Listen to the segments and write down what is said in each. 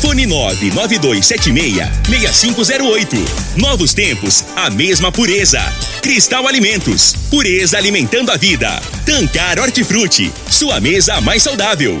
Fone 99276-6508. Novos tempos, a mesma pureza. Cristal Alimentos. Pureza alimentando a vida. Tancar Hortifruti. Sua mesa mais saudável.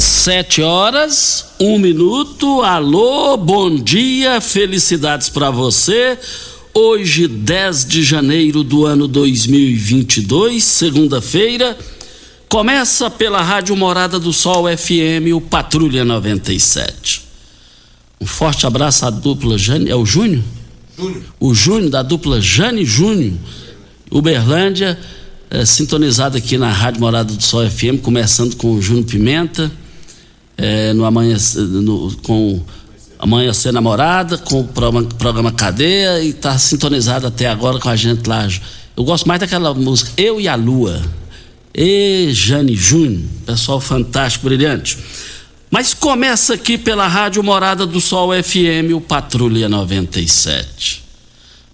Sete horas, um minuto. Alô, bom dia, felicidades para você. Hoje, 10 de janeiro do ano 2022, segunda-feira, começa pela Rádio Morada do Sol FM, o Patrulha 97. Um forte abraço à dupla Jane. É o Júnior? Júnior. O Júnior, da dupla Jane Júnior. Uberlândia, é, sintonizado aqui na Rádio Morada do Sol FM, começando com o Júnior Pimenta é, no amanhã no, com Amanhecer Namorada, com o programa, programa Cadeia e está sintonizado até agora com a gente lá. Eu gosto mais daquela música Eu e a Lua. E Jane Júnior, pessoal fantástico, brilhante. Mas começa aqui pela Rádio Morada do Sol FM, o Patrulha 97.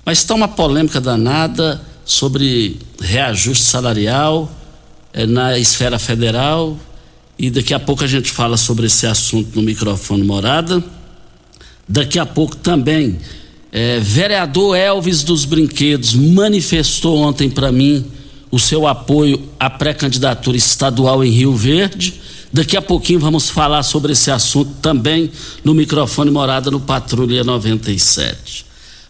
Mas está uma polêmica danada sobre reajuste salarial é, na esfera federal e daqui a pouco a gente fala sobre esse assunto no microfone morada. Daqui a pouco também, é, vereador Elvis dos Brinquedos manifestou ontem para mim o seu apoio à pré-candidatura estadual em Rio Verde. Daqui a pouquinho vamos falar sobre esse assunto também no microfone morada no Patrulha 97.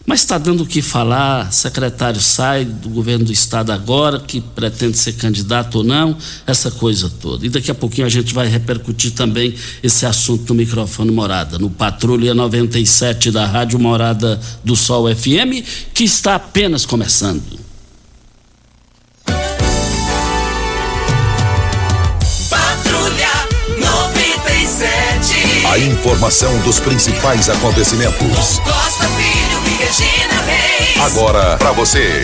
Mas está dando o que falar, secretário sai do governo do estado agora, que pretende ser candidato ou não, essa coisa toda. E daqui a pouquinho a gente vai repercutir também esse assunto no microfone Morada, no Patrulha 97 da Rádio Morada do Sol FM, que está apenas começando. Patrulha 97. A informação dos principais acontecimentos. Costa Filho e Regina Reis. Agora para você.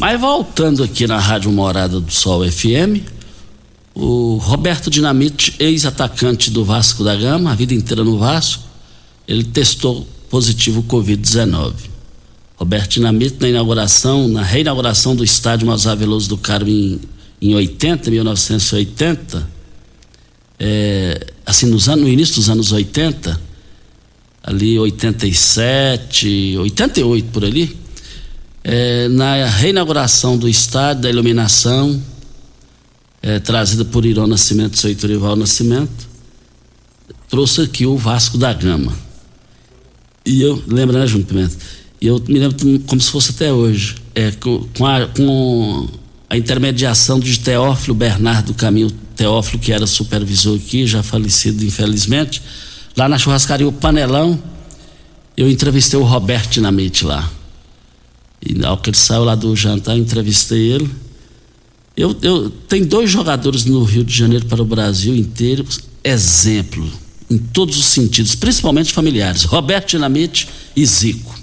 Mas voltando aqui na Rádio Morada do Sol FM, o Roberto Dinamite, ex-atacante do Vasco da Gama, a vida inteira no Vasco, ele testou positivo Covid-19. Roberto Dinamite, na inauguração, na reinauguração do estádio Mozar Veloso do Carmo em, em 80, 1980, é, assim, nos anos, no início dos anos 80, ali 87, 88 por ali, é, na reinauguração do estádio, da iluminação, é, trazida por Irão Nascimento, seu Iturival Nascimento, trouxe aqui o Vasco da Gama. E eu, lembra, né, Júnior Pimenta? E eu me lembro como se fosse até hoje, é, com, a, com a intermediação de Teófilo Bernardo Caminho Teófilo, que era supervisor aqui, já falecido infelizmente, lá na churrascaria O Panelão, eu entrevistei o Roberto Dinamite lá. E ao que ele saiu lá do jantar, eu entrevistei ele. Eu, eu tem dois jogadores no Rio de Janeiro para o Brasil inteiro, exemplo em todos os sentidos, principalmente familiares. Roberto Dinamite e Zico.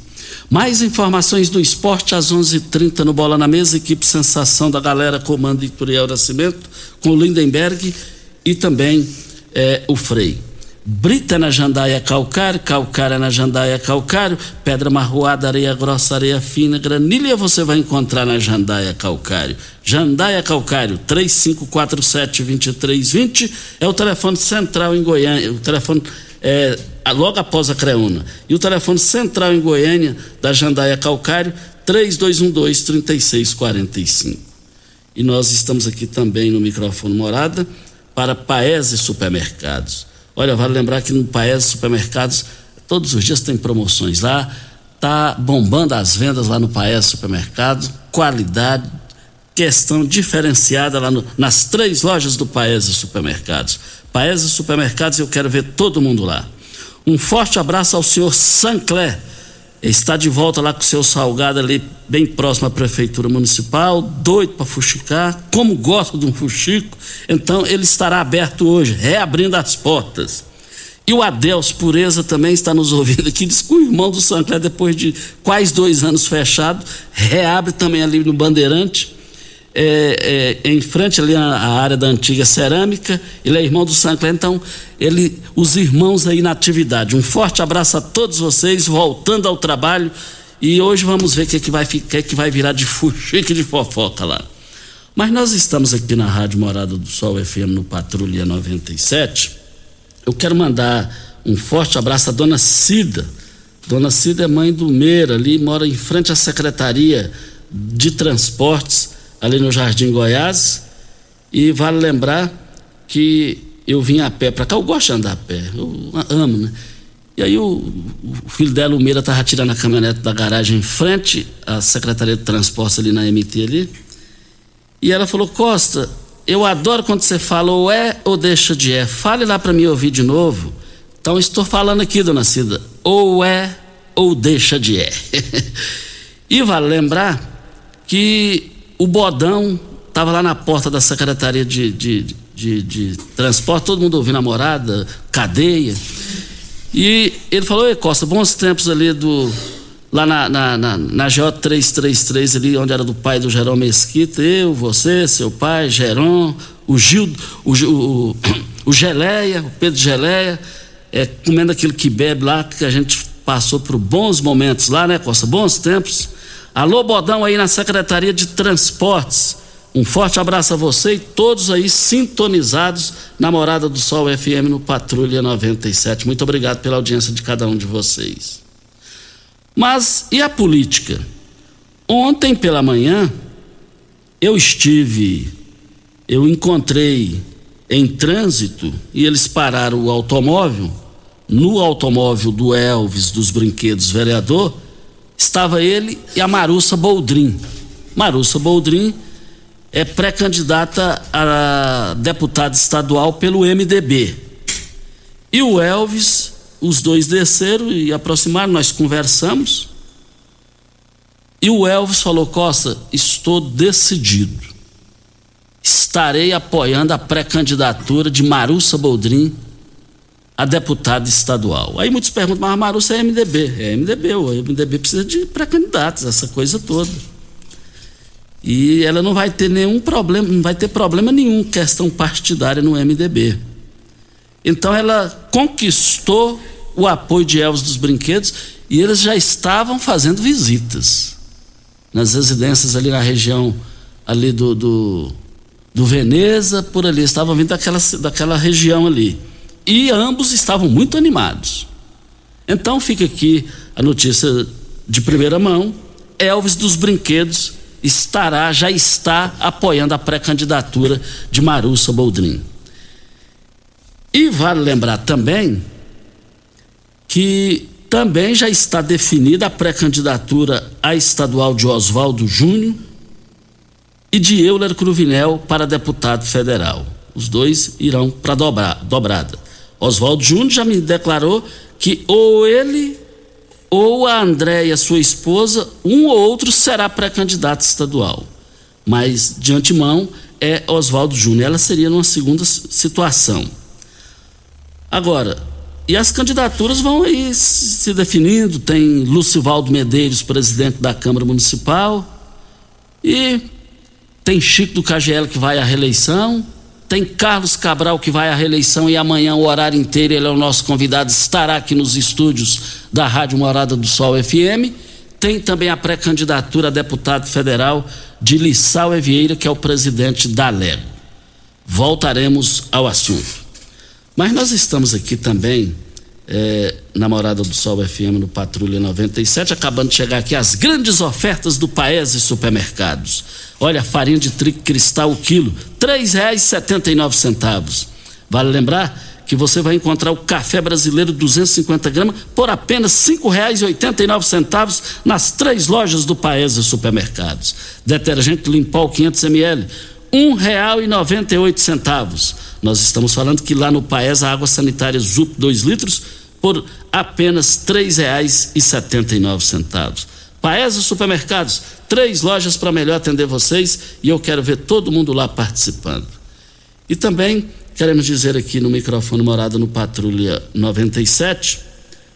Mais informações do esporte às 11:30 no Bola na Mesa, equipe Sensação da Galera, comando Ituriel Nascimento, com o Lindenberg e também eh, o Frei. Brita na jandaia calcário, calcário na jandaia calcário, pedra marroada, areia grossa, areia fina, granilha você vai encontrar na jandaia calcário. Jandaia calcário, 3547-2320 é o telefone central em Goiânia, o telefone é, logo após a Creuna. E o telefone central em Goiânia da jandaia calcário, 3212-3645. E nós estamos aqui também no microfone Morada para Paese Supermercados Olha, vale lembrar que no Paes Supermercados, todos os dias tem promoções lá, tá bombando as vendas lá no Paes Supermercado, qualidade, questão diferenciada lá no, nas três lojas do Paes Supermercados. Paes Supermercados, eu quero ver todo mundo lá. Um forte abraço ao senhor Sancler está de volta lá com o seu salgado ali, bem próximo à prefeitura municipal, doido para fuxicar, como gosta de um fuxico, então ele estará aberto hoje, reabrindo as portas. E o Adeus Pureza também está nos ouvindo aqui, diz que o irmão do Sancler, depois de quase dois anos fechado, reabre também ali no Bandeirante, é, é, em frente ali à, área da antiga cerâmica, ele é irmão do Sancler, então ele, os irmãos aí na atividade. Um forte abraço a todos vocês, voltando ao trabalho, e hoje vamos ver o que, é que, vai, que, é que vai virar de fuxique de fofoca lá. Mas nós estamos aqui na Rádio Morada do Sol FM no Patrulha 97. Eu quero mandar um forte abraço à dona Cida. Dona Cida é mãe do Meira, ali mora em frente à Secretaria de Transportes ali no Jardim Goiás. E vale lembrar que eu vim a pé para cá, eu gosto de andar a pé, eu amo, né? E aí o, o filho dela, o Meira, estava tirando a caminhonete da garagem em frente à Secretaria de Transportes ali na MT ali. E ela falou, Costa, eu adoro quando você fala ou é ou deixa de é. Fale lá para mim ouvir de novo. Então estou falando aqui, dona Cida, ou é ou deixa de é. e vale lembrar que o Bodão estava lá na porta da Secretaria de, de, de, de, Transporte, todo mundo ouvindo a morada, cadeia. E ele falou, Ei, Costa, bons tempos ali do. Lá na, na, na, na J333, ali, onde era do pai do Gerão Mesquita, eu, você, seu pai, Geron, o Gil, o, o, o Geleia, o Pedro Geleia, é, comendo aquilo que bebe lá, que a gente passou por bons momentos lá, né, Costa? Bons tempos. Alô, Bodão aí na Secretaria de Transportes. Um forte abraço a você e todos aí sintonizados na Morada do Sol FM no Patrulha 97. Muito obrigado pela audiência de cada um de vocês. Mas e a política? Ontem pela manhã eu estive, eu encontrei em trânsito e eles pararam o automóvel, no automóvel do Elvis dos Brinquedos Vereador estava ele e a Marussa Boldrin. Marussa Boldrin é pré-candidata a deputada estadual pelo MDB. E o Elvis, os dois desceram e aproximaram, nós conversamos. E o Elvis falou: Costa, estou decidido. Estarei apoiando a pré-candidatura de Marussa Boldrin a deputada estadual. Aí muitos perguntam, mas a Marussa é MDB. É MDB, o MDB precisa de pré-candidatos, essa coisa toda. E ela não vai ter nenhum problema, não vai ter problema nenhum questão partidária no MDB. Então ela conquistou o apoio de Elvis dos Brinquedos e eles já estavam fazendo visitas nas residências ali na região ali do, do, do Veneza, por ali, estavam vindo daquela, daquela região ali e ambos estavam muito animados. Então fica aqui a notícia de primeira mão: Elvis dos Brinquedos estará, já está apoiando a pré-candidatura de Marussa Boldrin. E vale lembrar também que também já está definida a pré-candidatura à estadual de Oswaldo Júnior e de Euler Cruvinel para deputado federal. Os dois irão para dobrada. Oswaldo Júnior já me declarou que ou ele ou a Andréia, sua esposa, um ou outro será pré-candidato estadual. Mas, de antemão, é Oswaldo Júnior. Ela seria numa segunda situação. Agora, e as candidaturas vão aí se definindo. Tem Lucivaldo Medeiros, presidente da Câmara Municipal. E tem Chico do KGL que vai à reeleição Tem Carlos Cabral que vai à reeleição e amanhã o horário inteiro ele é o nosso convidado, estará aqui nos estúdios da Rádio Morada do Sol FM. Tem também a pré-candidatura a deputado federal de Lissau Evieira, que é o presidente da Lego. Voltaremos ao assunto. Mas nós estamos aqui também é, na Morada do Sol FM no Patrulha 97, acabando de chegar aqui as grandes ofertas do Paese Supermercados. Olha, farinha de trigo cristal o quilo, R$ 3,79. Vale lembrar que você vai encontrar o café brasileiro 250 gramas por apenas R$ 5,89 nas três lojas do Paese Supermercados. Detergente Limpol 500 ml, R$ 1,98. Nós estamos falando que lá no Paes a água sanitária Zup 2 litros por apenas R$ 3,79. Paese Supermercados, três lojas para melhor atender vocês e eu quero ver todo mundo lá participando. E também queremos dizer aqui no microfone morado no Patrulha 97,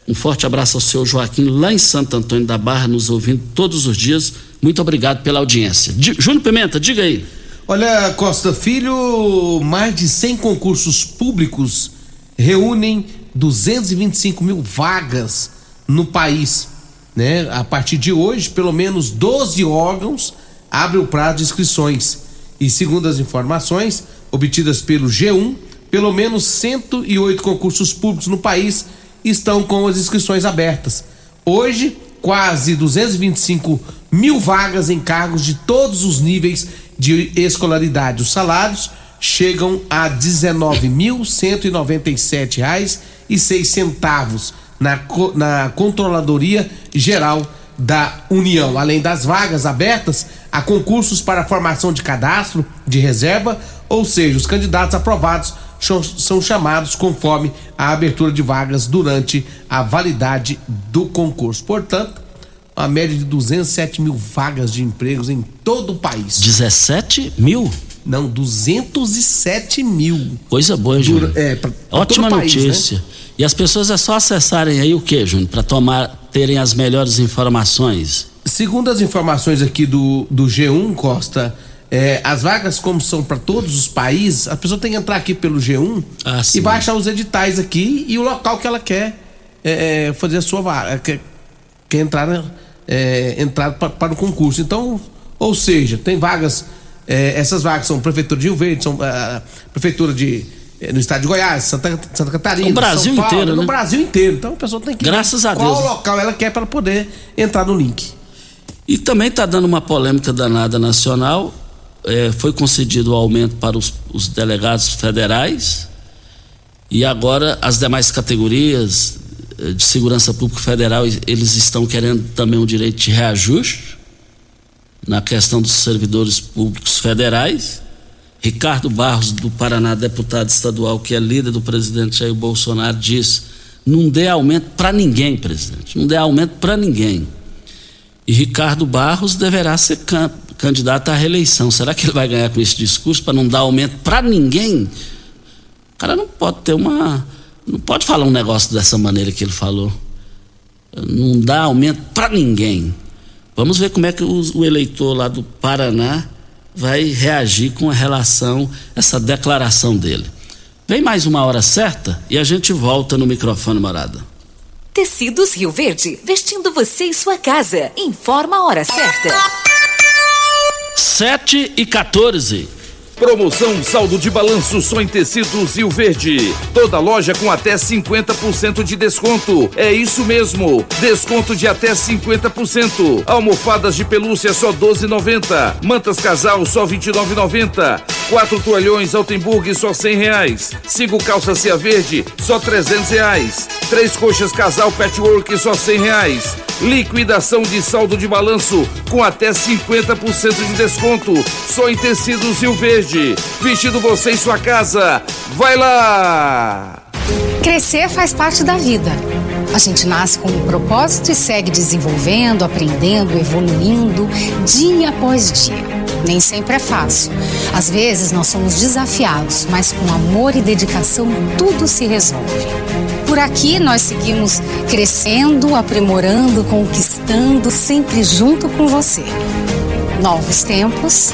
um forte abraço ao seu Joaquim lá em Santo Antônio da Barra, nos ouvindo todos os dias. Muito obrigado pela audiência. Júnior Pimenta, diga aí. Olha, Costa Filho, mais de 100 concursos públicos reúnem 225 mil vagas no país. Né? A partir de hoje, pelo menos 12 órgãos abrem o prazo de inscrições. E segundo as informações obtidas pelo G1, pelo menos 108 concursos públicos no país estão com as inscrições abertas. Hoje, quase 225 mil vagas em cargos de todos os níveis de escolaridade. Os salários chegam a R$ 19.197,06 na, na Controladoria Geral da União. Além das vagas abertas, há concursos para formação de cadastro de reserva, ou seja, os candidatos aprovados são chamados conforme a abertura de vagas durante a validade do concurso. Portanto, uma média de 207 mil vagas de empregos em todo o país. 17 mil? Não, 207 mil. Coisa boa, Júnior. É, pra, pra Ótima notícia. País, né? E as pessoas é só acessarem aí o que, Júnior, para tomar terem as melhores informações. Segundo as informações aqui do, do G1 Costa, é, as vagas como são para todos os países, a pessoa tem que entrar aqui pelo G1 ah, e vai achar os editais aqui e o local que ela quer é, é fazer a sua vaga, quer, quer entrar né? é, entrar para o concurso. Então, ou seja, tem vagas, é, essas vagas são prefeitura de Rio Verde, são a, prefeitura de é, no estado de Goiás, Santa, Santa Catarina, no Brasil Paulo, inteiro, no né? Brasil inteiro. Então a pessoa tem que Graças a qual Deus. local ela quer para poder entrar no link. E também está dando uma polêmica danada nacional. É, foi concedido o aumento para os, os delegados federais e agora as demais categorias de Segurança Pública Federal, eles estão querendo também um direito de reajuste na questão dos servidores públicos federais. Ricardo Barros, do Paraná, deputado estadual, que é líder do presidente Jair Bolsonaro, diz: não dê aumento para ninguém, presidente, não dê aumento para ninguém. E Ricardo Barros deverá ser can candidato à reeleição. Será que ele vai ganhar com esse discurso para não dar aumento para ninguém? O cara não pode ter uma não pode falar um negócio dessa maneira que ele falou. Não dá aumento para ninguém. Vamos ver como é que o, o, eleitor lá do Paraná vai reagir com relação a essa declaração dele. Vem mais uma hora certa e a gente volta no microfone morada. Tecidos Rio Verde, vestindo você e sua casa. Informa a hora certa. 7 e 14. Promoção saldo de balanço só em tecidos Rio Verde. Toda loja com até 50% de desconto. É isso mesmo. Desconto de até 50%. Almofadas de pelúcia só 12,90. Mantas casal só 29,90. Quatro toalhões Altenburg só 100 reais. Cinco calças Cia Verde só 300 reais. Três coxas casal Patchwork só 100 reais. Liquidação de saldo de balanço com até 50% de desconto. Só em tecidos Rio Verde. Vestido você em sua casa. Vai lá! Crescer faz parte da vida. A gente nasce com um propósito e segue desenvolvendo, aprendendo, evoluindo, dia após dia. Nem sempre é fácil. Às vezes nós somos desafiados, mas com amor e dedicação tudo se resolve. Por aqui nós seguimos crescendo, aprimorando, conquistando, sempre junto com você. Novos tempos,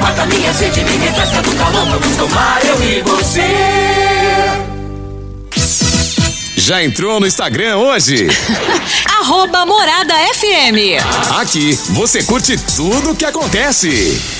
Mata minha sede, me refresca do calor. Vamos tomar eu e você. Já entrou no Instagram hoje? Arroba Morada FM. Aqui você curte tudo o que acontece.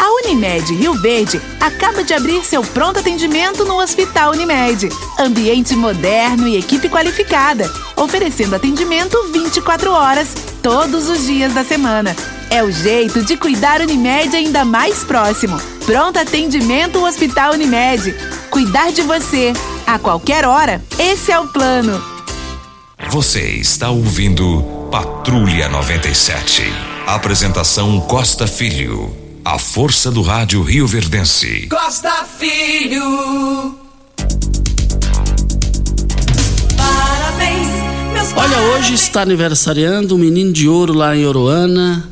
A Unimed Rio Verde acaba de abrir seu pronto atendimento no Hospital Unimed. Ambiente moderno e equipe qualificada, oferecendo atendimento 24 horas, todos os dias da semana. É o jeito de cuidar Unimed ainda mais próximo. Pronto atendimento Hospital Unimed. Cuidar de você a qualquer hora. Esse é o plano. Você está ouvindo Patrulha 97. Apresentação Costa Filho. A força do rádio Rio Verdense. Costa Filho. Parabéns, meus Olha, hoje está aniversariando um menino de ouro lá em Oroana,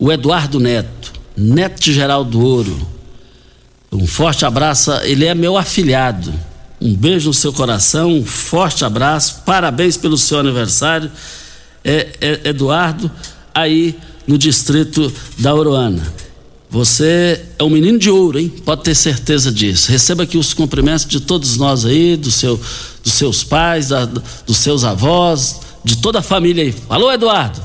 o Eduardo Neto, neto de Geraldo Ouro. Um forte abraço, ele é meu afilhado. Um beijo no seu coração, um forte abraço, parabéns pelo seu aniversário, é, é, Eduardo, aí no distrito da Oroana. Você é um menino de ouro, hein? Pode ter certeza disso. Receba aqui os cumprimentos de todos nós aí, do seu, dos seus pais, da, dos seus avós, de toda a família aí. Alô, Eduardo?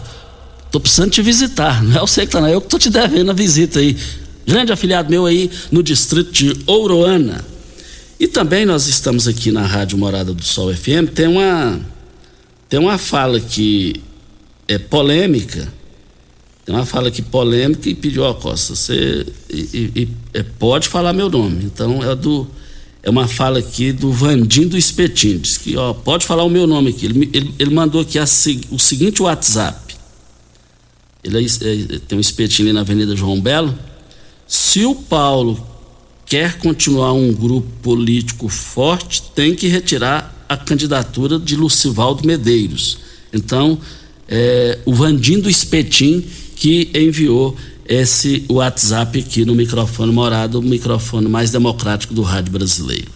Tô precisando te visitar. Não é você que tá, não. É eu que tô te devendo a visita aí. Grande afiliado meu aí no distrito de Ouroana. E também nós estamos aqui na Rádio Morada do Sol FM. Tem uma, tem uma fala que é polêmica tem uma fala aqui polêmica e pediu, ó, Costa, você e, e, e, é, pode falar meu nome. Então é do é uma fala aqui do Vandim do Espetinho. Diz que, ó, pode falar o meu nome aqui. Ele, ele, ele mandou aqui a, o seguinte WhatsApp. Ele é, é, tem um espetinho ali na Avenida João Belo. Se o Paulo quer continuar um grupo político forte, tem que retirar a candidatura de Lucivaldo Medeiros. Então, é, o Vandim do Espetim que enviou esse WhatsApp aqui no microfone morado, o microfone mais democrático do rádio brasileiro.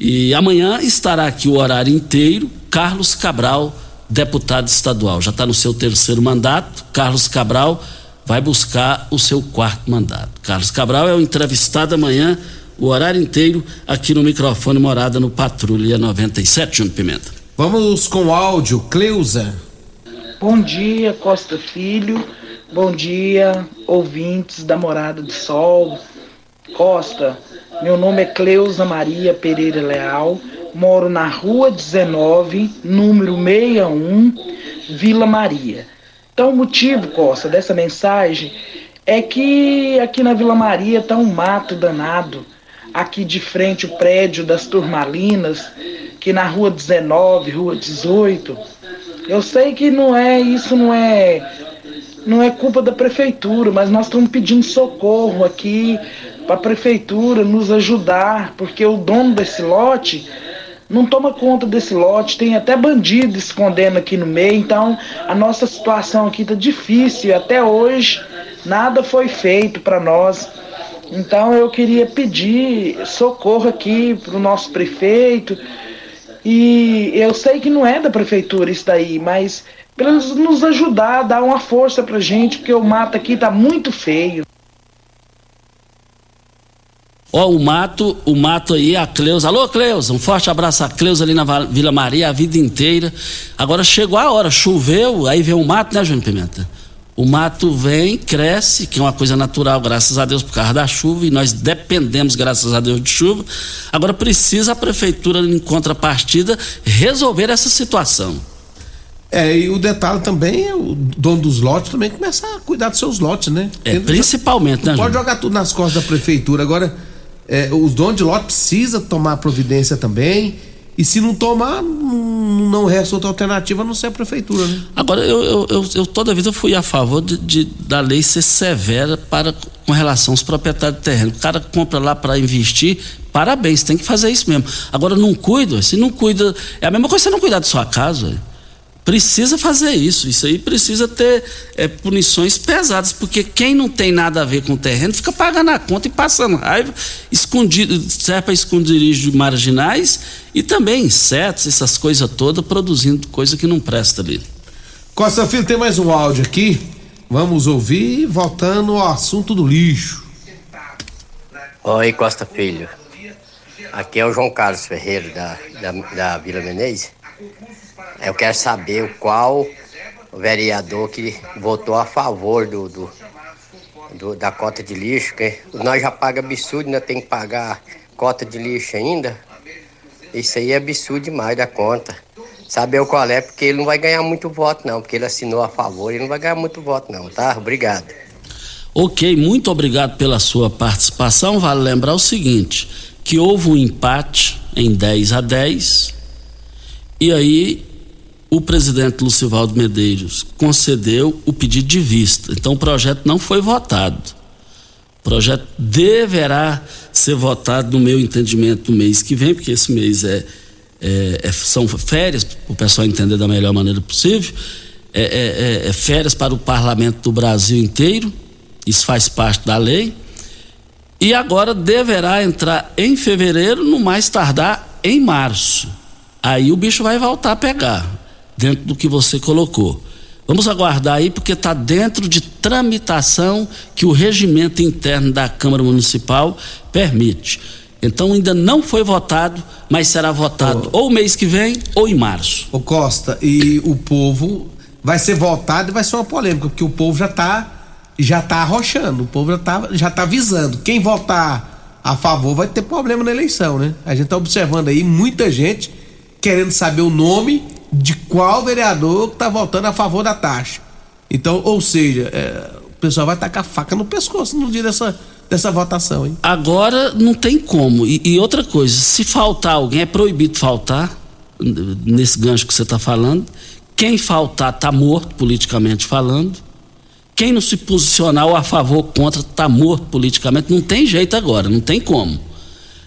E amanhã estará aqui o horário inteiro Carlos Cabral, deputado estadual. Já está no seu terceiro mandato. Carlos Cabral vai buscar o seu quarto mandato. Carlos Cabral é o entrevistado amanhã, o horário inteiro, aqui no microfone morada no Patrulha 97, Júnior Pimenta. Vamos com o áudio, Cleusa. Bom dia, Costa Filho. Bom dia, ouvintes da Morada do Sol. Costa, meu nome é Cleusa Maria Pereira Leal. Moro na Rua 19, número 61, Vila Maria. Então, o motivo, Costa, dessa mensagem é que aqui na Vila Maria tá um mato danado. Aqui de frente o prédio das Turmalinas, que na Rua 19, Rua 18 eu sei que não é isso, não é não é culpa da prefeitura, mas nós estamos pedindo socorro aqui para a prefeitura nos ajudar, porque o dono desse lote não toma conta desse lote, tem até bandido escondendo aqui no meio, então a nossa situação aqui está difícil, até hoje nada foi feito para nós. Então eu queria pedir socorro aqui para o nosso prefeito, e eu sei que não é da prefeitura isso daí, mas para eles nos ajudar, dar uma força pra gente, porque o mato aqui tá muito feio. Ó, o mato, o mato aí, a Cleusa. Alô, Cleusa, um forte abraço a Cleusa ali na Vila Maria a vida inteira. Agora chegou a hora, choveu, aí veio o mato, né, Júnior Pimenta? O mato vem, cresce, que é uma coisa natural, graças a Deus, por causa da chuva, e nós dependemos, graças a Deus, de chuva. Agora precisa a prefeitura, em contrapartida, resolver essa situação. É, e o detalhe também é o dono dos lotes também começar a cuidar dos seus lotes, né? É, principalmente, né? Pode jogar tudo nas costas da prefeitura. Agora, é, os donos de lote precisa tomar providência também. E se não tomar, não resta outra alternativa a não ser a prefeitura, né? Agora, eu, eu, eu, eu toda vida fui a favor de, de, da lei ser severa para, com relação aos proprietários de terreno. O cara compra lá para investir, parabéns, tem que fazer isso mesmo. Agora, não cuida, se não cuida. É a mesma coisa você não cuidar da sua casa. Precisa fazer isso. Isso aí precisa ter é, punições pesadas, porque quem não tem nada a ver com o terreno fica pagando a conta e passando raiva, escondido, serve para esconderijo marginais e também insetos, essas coisas todas, produzindo coisa que não presta ali. Costa Filho, tem mais um áudio aqui. Vamos ouvir, voltando ao assunto do lixo. Oi, Costa Filho. Aqui é o João Carlos Ferreira, da, da, da Vila Menezes. Eu quero saber qual vereador que votou a favor do, do, do da cota de lixo, que nós já pagamos absurdo, ainda tem que pagar cota de lixo ainda. Isso aí é absurdo demais da conta. Saber qual é, porque ele não vai ganhar muito voto, não, porque ele assinou a favor, ele não vai ganhar muito voto, não, tá? Obrigado. Ok, muito obrigado pela sua participação. Vale lembrar o seguinte: que houve um empate em 10 a 10, e aí o presidente Lucivaldo Medeiros concedeu o pedido de vista. Então o projeto não foi votado. O projeto deverá ser votado, no meu entendimento, no mês que vem, porque esse mês é, é, é são férias, para o pessoal entender da melhor maneira possível. É, é, é, é férias para o parlamento do Brasil inteiro, isso faz parte da lei. E agora deverá entrar em fevereiro, no mais tardar em março. Aí o bicho vai voltar a pegar dentro do que você colocou. Vamos aguardar aí, porque está dentro de tramitação que o regimento interno da Câmara Municipal permite. Então ainda não foi votado, mas será votado ou mês que vem ou em março. Ô Costa, e o povo vai ser votado e vai ser uma polêmica, porque o povo já está já tá arrochando, o povo já está já tá avisando. Quem votar a favor vai ter problema na eleição, né? A gente está observando aí muita gente querendo saber o nome de qual vereador está votando a favor da taxa. Então, ou seja, é, o pessoal vai tacar faca no pescoço no dia dessa, dessa votação, hein? Agora não tem como. E, e outra coisa, se faltar alguém, é proibido faltar, nesse gancho que você está falando. Quem faltar está morto, politicamente falando. Quem não se posicionar a favor ou contra está morto politicamente. Não tem jeito agora, não tem como.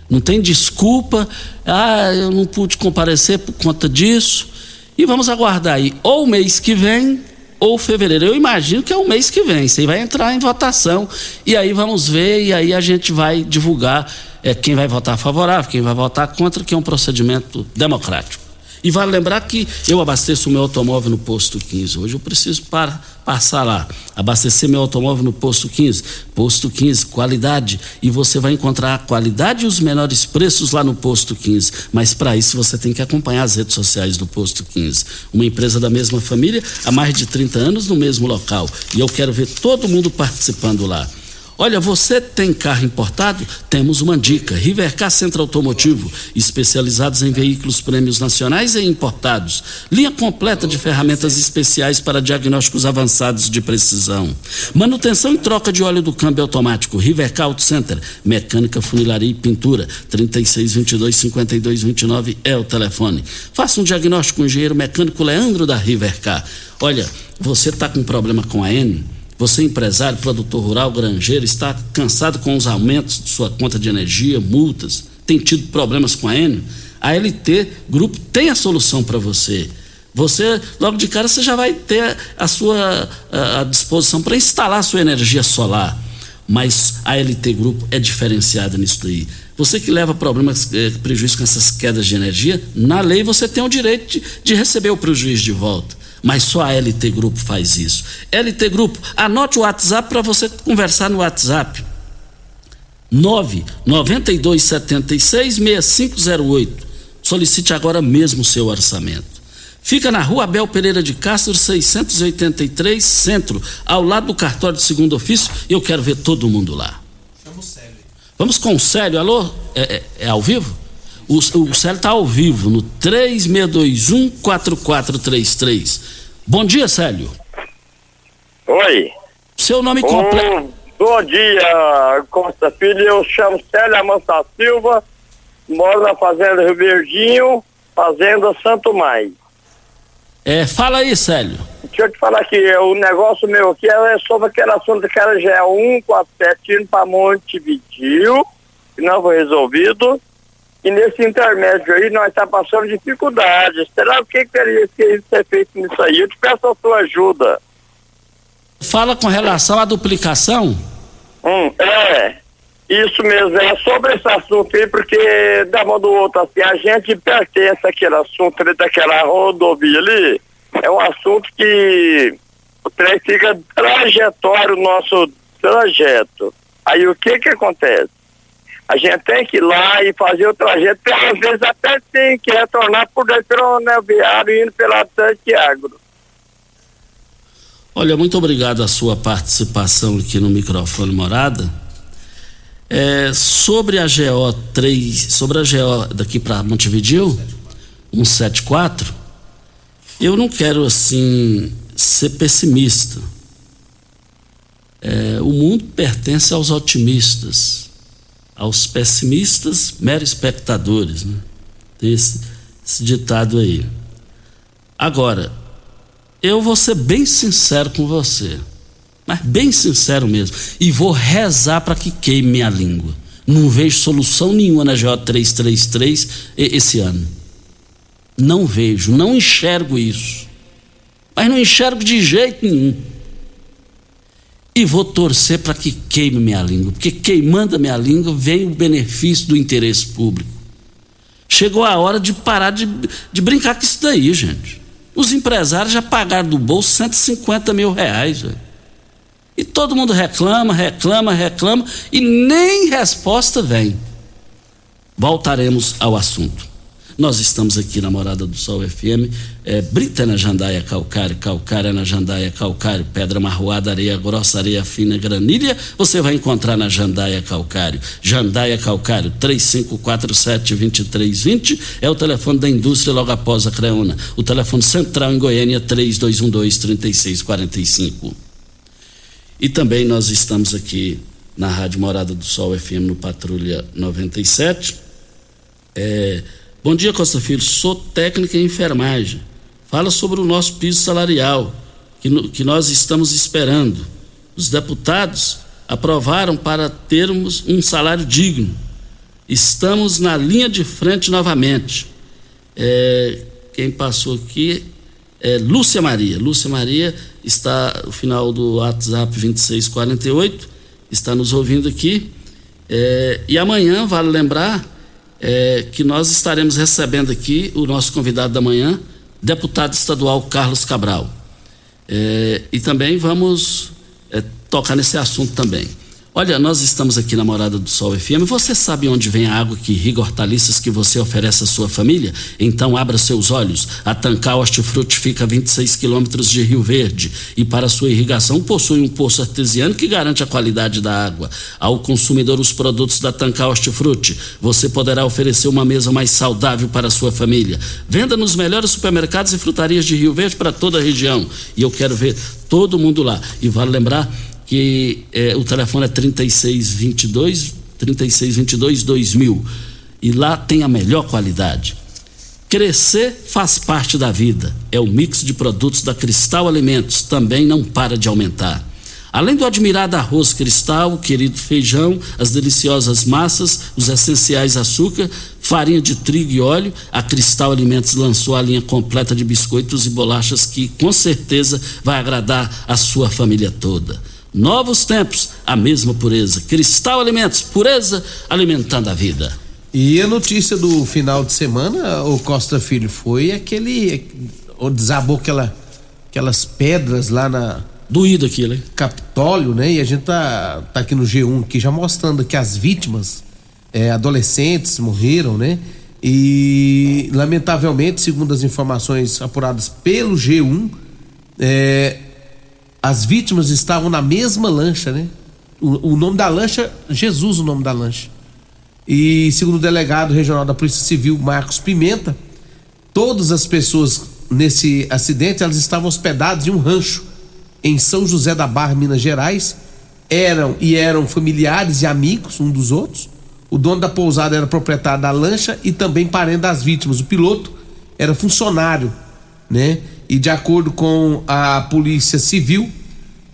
Não tem desculpa. Ah, eu não pude comparecer por conta disso. E vamos aguardar aí, ou mês que vem, ou fevereiro. Eu imagino que é o mês que vem. Isso aí vai entrar em votação. E aí vamos ver, e aí a gente vai divulgar é, quem vai votar favorável, quem vai votar contra, que é um procedimento democrático. E vale lembrar que eu abasteço o meu automóvel no posto 15. Hoje eu preciso para, passar lá, abastecer meu automóvel no posto 15. Posto 15, qualidade. E você vai encontrar a qualidade e os menores preços lá no posto 15. Mas para isso você tem que acompanhar as redes sociais do posto 15. Uma empresa da mesma família há mais de 30 anos no mesmo local. E eu quero ver todo mundo participando lá. Olha, você tem carro importado? Temos uma dica. Rivercar Centro Automotivo, especializados em veículos prêmios nacionais e importados. Linha completa de ferramentas especiais para diagnósticos avançados de precisão. Manutenção e troca de óleo do câmbio automático. Rivercar Auto Center, mecânica, funilaria e pintura. 3622-5229 é o telefone. Faça um diagnóstico com o engenheiro mecânico Leandro da Rivercar. Olha, você está com problema com a N? Você, empresário, produtor rural, granjeiro, está cansado com os aumentos de sua conta de energia, multas, tem tido problemas com a Enio? A LT Grupo tem a solução para você. Você, logo de cara, você já vai ter a sua a, a disposição para instalar a sua energia solar. Mas a LT Grupo é diferenciada nisso daí. Você que leva problemas, eh, prejuízo com essas quedas de energia, na lei você tem o direito de, de receber o prejuízo de volta mas só a LT Grupo faz isso. LT Grupo, anote o WhatsApp para você conversar no WhatsApp. 99276 6508. Solicite agora mesmo o seu orçamento. Fica na rua Abel Pereira de Castro, 683, Centro, ao lado do cartório de segundo ofício. E eu quero ver todo mundo lá. Chama o Célio. Vamos com o Célio, alô? É, é, é ao vivo? O, o Célio está ao vivo no 3621-4433. Bom dia, Célio. Oi. Seu nome completo. Bom dia, Costa Filho. Eu chamo Célia Mansa Silva, moro na Fazenda Rio Verdinho, Fazenda Santo Mais. É, fala aí, Célio. Deixa eu te falar aqui, o negócio meu aqui é sobre aquele assunto que era já 147 indo para Montevidil, que não foi resolvido. E nesse intermédio aí nós estamos tá passando dificuldades. Será o que, teria que ser feito nisso aí? Eu te peço a sua ajuda. Fala com relação à duplicação? Hum, é. Isso mesmo, é sobre esse assunto aí, porque da mão do outro, assim, a gente pertence àquele assunto ali, daquela rodovia ali, é um assunto que o trem fica trajetório, o nosso trajeto. Aí o que que acontece? A gente tem que ir lá e fazer o trajeto, às vezes até tem que retornar por dentro pelo neviário indo pela Santiago. Olha, muito obrigado a sua participação aqui no microfone Morada. É, sobre a GO 3, sobre a GO daqui para Montevideo, 174, eu não quero assim ser pessimista. É, o mundo pertence aos otimistas, aos pessimistas, meros espectadores, né? Tem esse, esse ditado aí. Agora, eu vou ser bem sincero com você, mas bem sincero mesmo, e vou rezar para que queime minha língua. Não vejo solução nenhuma na GO 333 esse ano. Não vejo, não enxergo isso. Mas não enxergo de jeito nenhum. E vou torcer para que queime minha língua, porque queimando a minha língua vem o benefício do interesse público. Chegou a hora de parar de, de brincar com isso daí, gente. Os empresários já pagaram do bolso 150 mil reais. E todo mundo reclama, reclama, reclama e nem resposta vem. Voltaremos ao assunto. Nós estamos aqui na Morada do Sol FM. É, Brita na jandaia calcário, calcária na jandaia calcário, pedra marroada, areia grossa, areia fina, granilha. Você vai encontrar na jandaia calcário. Jandaia calcário, 3547-2320 é o telefone da indústria logo após a Creuna. O telefone central em Goiânia, 3212-3645. E também nós estamos aqui na Rádio Morada do Sol FM no Patrulha 97. É Bom dia, Costa Filho. Sou técnica em enfermagem. Fala sobre o nosso piso salarial, que, no, que nós estamos esperando. Os deputados aprovaram para termos um salário digno. Estamos na linha de frente novamente. É, quem passou aqui é Lúcia Maria. Lúcia Maria está no final do WhatsApp 2648, está nos ouvindo aqui. É, e amanhã, vale lembrar, é, que nós estaremos recebendo aqui o nosso convidado da manhã, deputado estadual Carlos Cabral. É, e também vamos é, tocar nesse assunto também. Olha, nós estamos aqui na Morada do Sol FM. Você sabe onde vem a água que irriga hortaliças que você oferece à sua família? Então abra seus olhos. A Tancar Hortifruti fica a 26 quilômetros de Rio Verde e para sua irrigação possui um poço artesiano que garante a qualidade da água. Ao consumidor os produtos da Tancar Hortifruti, você poderá oferecer uma mesa mais saudável para a sua família. Venda nos melhores supermercados e frutarias de Rio Verde para toda a região. E eu quero ver todo mundo lá. E vale lembrar que é, o telefone é 3622 3622 2000 e lá tem a melhor qualidade. Crescer faz parte da vida. É o mix de produtos da Cristal Alimentos, também não para de aumentar. Além do admirado arroz cristal, o querido feijão, as deliciosas massas, os essenciais açúcar, farinha de trigo e óleo, a Cristal Alimentos lançou a linha completa de biscoitos e bolachas que com certeza vai agradar a sua família toda. Novos tempos, a mesma pureza. Cristal Alimentos, pureza alimentando a vida. E a notícia do final de semana, o Costa Filho, foi aquele. O desabou aquela, aquelas pedras lá na. Doído aquilo, hein? Capitólio, né? E a gente tá, tá aqui no G1 aqui já mostrando que as vítimas, é, adolescentes, morreram, né? E, lamentavelmente, segundo as informações apuradas pelo G1, é, as vítimas estavam na mesma lancha, né? O, o, nome da lancha, Jesus, o nome da lancha. E, segundo o delegado regional da Polícia Civil, Marcos Pimenta, todas as pessoas nesse acidente elas estavam hospedadas em um rancho em São José da Barra, Minas Gerais. Eram e eram familiares e amigos um dos outros. O dono da pousada era proprietário da lancha e também parente das vítimas. O piloto era funcionário, né? E de acordo com a Polícia Civil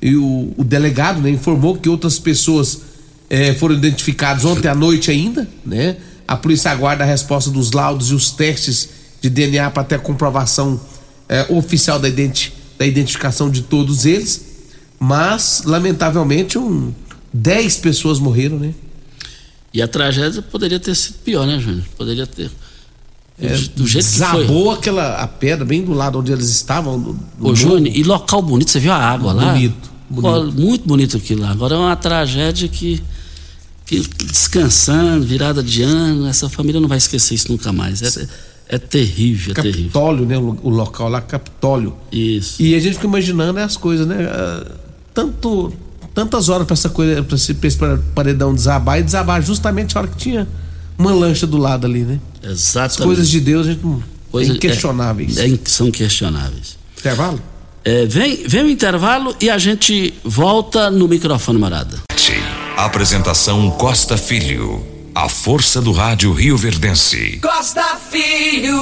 e o, o delegado, né, informou que outras pessoas eh, foram identificadas ontem à noite ainda, né? A polícia aguarda a resposta dos laudos e os testes de DNA para ter a comprovação eh, oficial da, identi da identificação de todos eles. Mas, lamentavelmente, um, 10 pessoas morreram, né? E a tragédia poderia ter sido pior, né, Júnior? Poderia ter. É, do jeito desabou que aquela a pedra bem do lado onde eles estavam. No, no Ô, Júnior, e local bonito, você viu a água lá? Bonito. Bonito. Muito bonito aquilo lá. Agora é uma tragédia que, que descansando, virada de ano, essa família não vai esquecer isso nunca mais. É, é terrível, é Capitólio, terrível. né? O, local lá, Capitólio. Isso. E a gente fica imaginando as coisas, né? Uh, tanto tantas horas para essa coisa, para esse, esse paredão desabar e desabar justamente a hora que tinha uma lancha do lado ali, né? Exatamente. As coisas de Deus, a gente não, Coisa, é inquestionáveis. É, é, são questionáveis. Intervalo? É, vem, vem o intervalo e a gente volta no microfone Morada. Apresentação Costa Filho. A força do rádio Rio Verdense. Costa Filho.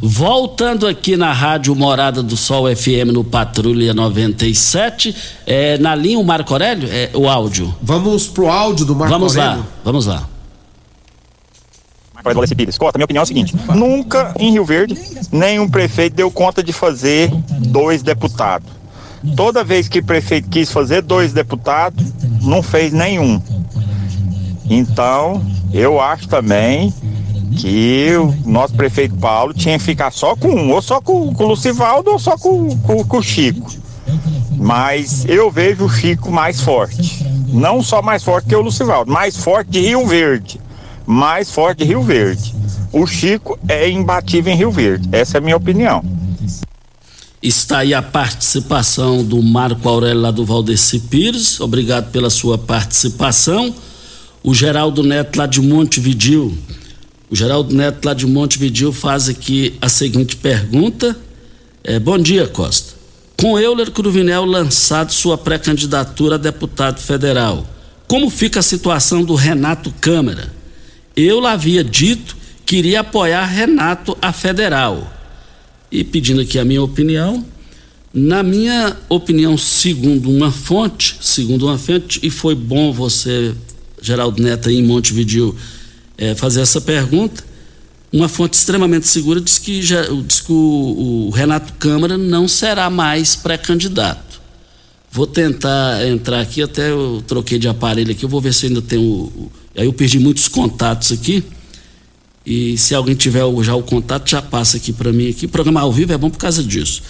Voltando aqui na Rádio Morada do Sol FM no Patrulha 97, é, na linha o Marco Aurélio, é, o áudio. Vamos pro áudio do Marco vamos Aurélio. Vamos lá, vamos lá. Para Valeci Pires. Cota, minha opinião é a seguinte: nunca em Rio Verde nenhum prefeito deu conta de fazer dois deputados. Toda vez que o prefeito quis fazer dois deputados, não fez nenhum. Então, eu acho também que o nosso prefeito Paulo tinha que ficar só com um, ou só com, com o Lucivaldo, ou só com, com, com o Chico. Mas eu vejo o Chico mais forte. Não só mais forte que o Lucivaldo, mais forte de Rio Verde. Mais forte de Rio Verde. O Chico é imbatível em Rio Verde. Essa é a minha opinião. Está aí a participação do Marco Aurélio lá do Valdeci Pires. Obrigado pela sua participação. O Geraldo Neto lá de Montevidil o Geraldo Neto, lá de Montevideo, faz aqui a seguinte pergunta. É, bom dia, Costa. Com Euler Cruvinel lançado sua pré-candidatura a deputado federal, como fica a situação do Renato Câmara? Eu lá havia dito que iria apoiar Renato a federal. E pedindo aqui a minha opinião, na minha opinião, segundo uma fonte, segundo uma fonte, e foi bom você, Geraldo Neto, em Montevideo, é, fazer essa pergunta. Uma fonte extremamente segura diz que, já, diz que o, o Renato Câmara não será mais pré-candidato. Vou tentar entrar aqui, até eu troquei de aparelho aqui, eu vou ver se ainda tem o. Aí eu perdi muitos contatos aqui. E se alguém tiver já o contato, já passa aqui para mim aqui. Programa ao vivo é bom por causa disso.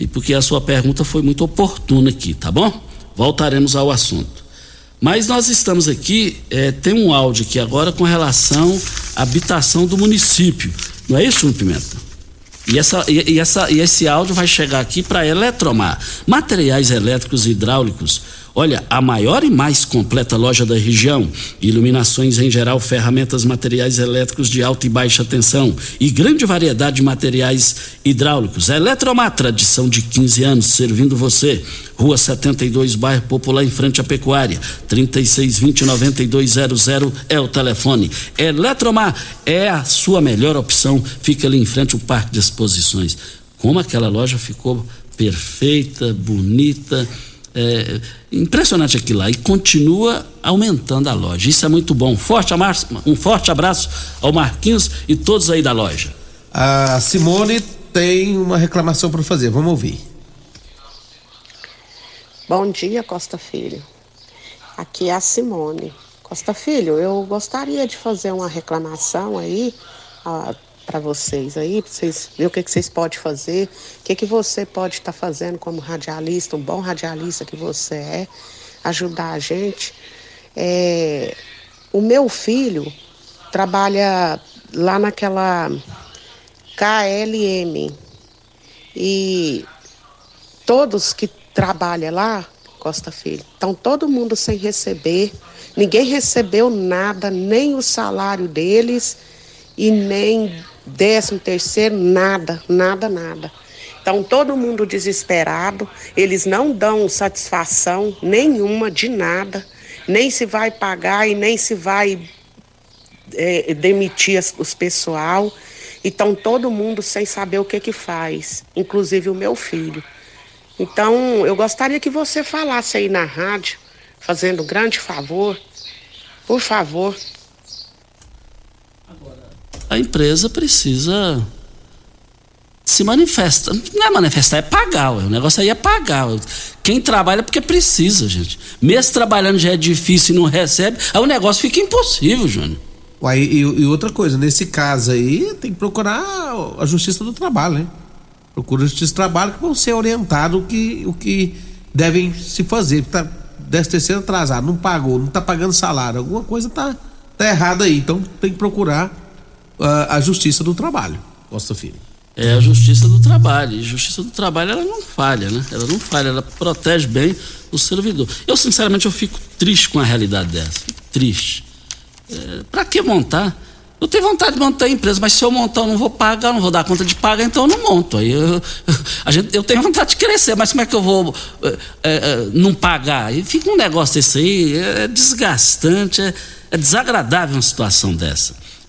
E porque a sua pergunta foi muito oportuna aqui, tá bom? Voltaremos ao assunto. Mas nós estamos aqui, é, tem um áudio aqui agora com relação à habitação do município. Não é isso, Pimenta? E, essa, e, e, essa, e esse áudio vai chegar aqui para Eletromar. Materiais elétricos e hidráulicos Olha, a maior e mais completa loja da região. Iluminações em geral, ferramentas, materiais elétricos de alta e baixa tensão e grande variedade de materiais hidráulicos. Eletromar, tradição de 15 anos, servindo você. Rua 72, bairro Popular, em frente à Pecuária. 3620-9200 é o telefone. Eletromar é a sua melhor opção. Fica ali em frente ao Parque de Exposições. Como aquela loja ficou perfeita, bonita é, impressionante aquilo lá e continua aumentando a loja. Isso é muito bom. Forte um forte abraço ao Marquinhos e todos aí da loja. A Simone tem uma reclamação para fazer. Vamos ouvir. Bom dia, Costa Filho. Aqui é a Simone. Costa Filho, eu gostaria de fazer uma reclamação aí para vocês aí, para vocês verem o que, que vocês podem fazer, o que, que você pode estar tá fazendo como radialista, um bom radialista que você é, ajudar a gente. É, o meu filho trabalha lá naquela KLM. E todos que trabalham lá, Costa Filho, estão todo mundo sem receber. Ninguém recebeu nada, nem o salário deles e nem décimo terceiro, nada, nada, nada. Então todo mundo desesperado, eles não dão satisfação nenhuma de nada, nem se vai pagar e nem se vai é, demitir as, os pessoal. Então todo mundo sem saber o que que faz, inclusive o meu filho. Então eu gostaria que você falasse aí na rádio, fazendo grande favor, por favor. A empresa precisa se manifesta. Não é manifestar, é pagar. Ué. O negócio aí é pagar. Ué. Quem trabalha é porque precisa, gente. Mesmo trabalhando já é difícil e não recebe, aí o negócio fica impossível, Júnior. Uai, e, e, outra coisa, nesse caso aí, tem que procurar a Justiça do Trabalho, né? Procura a Justiça do Trabalho que vão ser orientados o que, o que devem se fazer. Tá, deve ter sido atrasado, não pagou, não tá pagando salário, alguma coisa tá, tá errada aí. Então tem que procurar a Justiça do Trabalho. Costa Filho. É a Justiça do Trabalho. E a Justiça do Trabalho ela não falha, né? Ela não falha, ela protege bem o servidor. Eu, sinceramente, eu fico triste com a realidade dessa. Fico triste. É, para que montar? Eu tenho vontade de montar a empresa, mas se eu montar, eu não vou pagar, não vou dar conta de pagar, então eu não monto. Aí eu, a gente, eu tenho vontade de crescer, mas como é que eu vou é, é, é não pagar? E fica um negócio desse aí, é, é desgastante, é, é desagradável uma situação dessa.